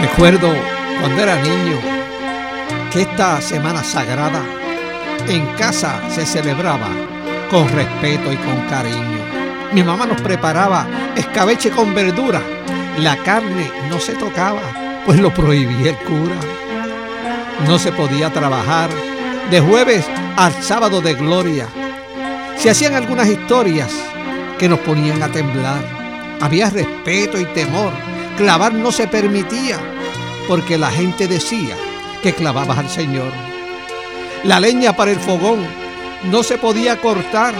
Recuerdo cuando era niño que esta semana sagrada en casa se celebraba con respeto y con cariño. Mi mamá nos preparaba escabeche con verdura. La carne no se tocaba, pues lo prohibía el cura. No se podía trabajar de jueves al sábado de gloria. Se hacían algunas historias que nos ponían a temblar. Había respeto y temor. Clavar no se permitía porque la gente decía que clavabas al Señor. La leña para el fogón no se podía cortar,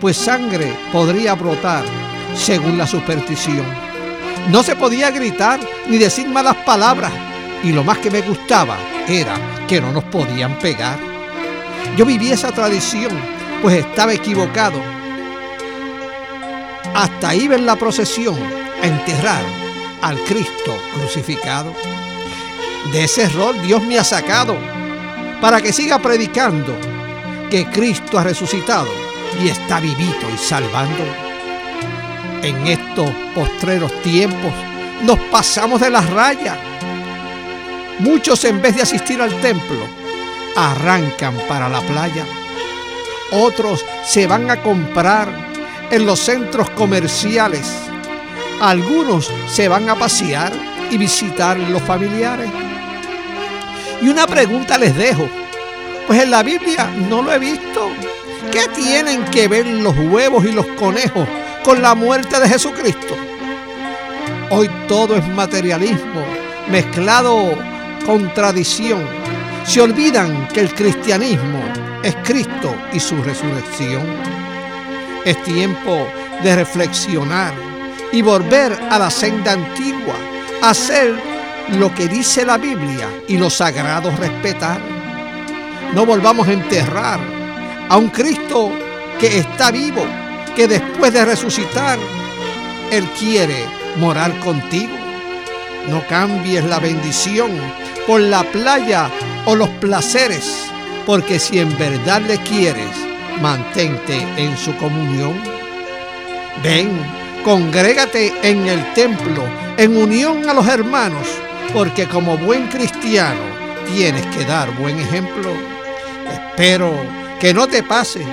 pues sangre podría brotar, según la superstición. No se podía gritar ni decir malas palabras, y lo más que me gustaba era que no nos podían pegar. Yo viví esa tradición, pues estaba equivocado. Hasta iba en la procesión a enterrar al Cristo crucificado. De ese error Dios me ha sacado para que siga predicando que Cristo ha resucitado y está vivito y salvando. En estos postreros tiempos nos pasamos de las rayas. Muchos en vez de asistir al templo arrancan para la playa. Otros se van a comprar en los centros comerciales. Algunos se van a pasear y visitar los familiares. Y una pregunta les dejo. Pues en la Biblia no lo he visto. ¿Qué tienen que ver los huevos y los conejos con la muerte de Jesucristo? Hoy todo es materialismo mezclado con tradición. Se olvidan que el cristianismo es Cristo y su resurrección. Es tiempo de reflexionar y volver a la senda antigua, hacer lo que dice la Biblia y los sagrados respetar. No volvamos a enterrar a un Cristo que está vivo, que después de resucitar, Él quiere morar contigo. No cambies la bendición por la playa o los placeres, porque si en verdad le quieres, mantente en su comunión. Ven, congrégate en el templo, en unión a los hermanos, porque como buen cristiano tienes que dar buen ejemplo. Espero que no te pase,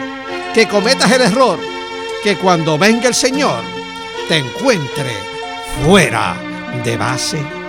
que cometas el error, que cuando venga el Señor te encuentre fuera de base.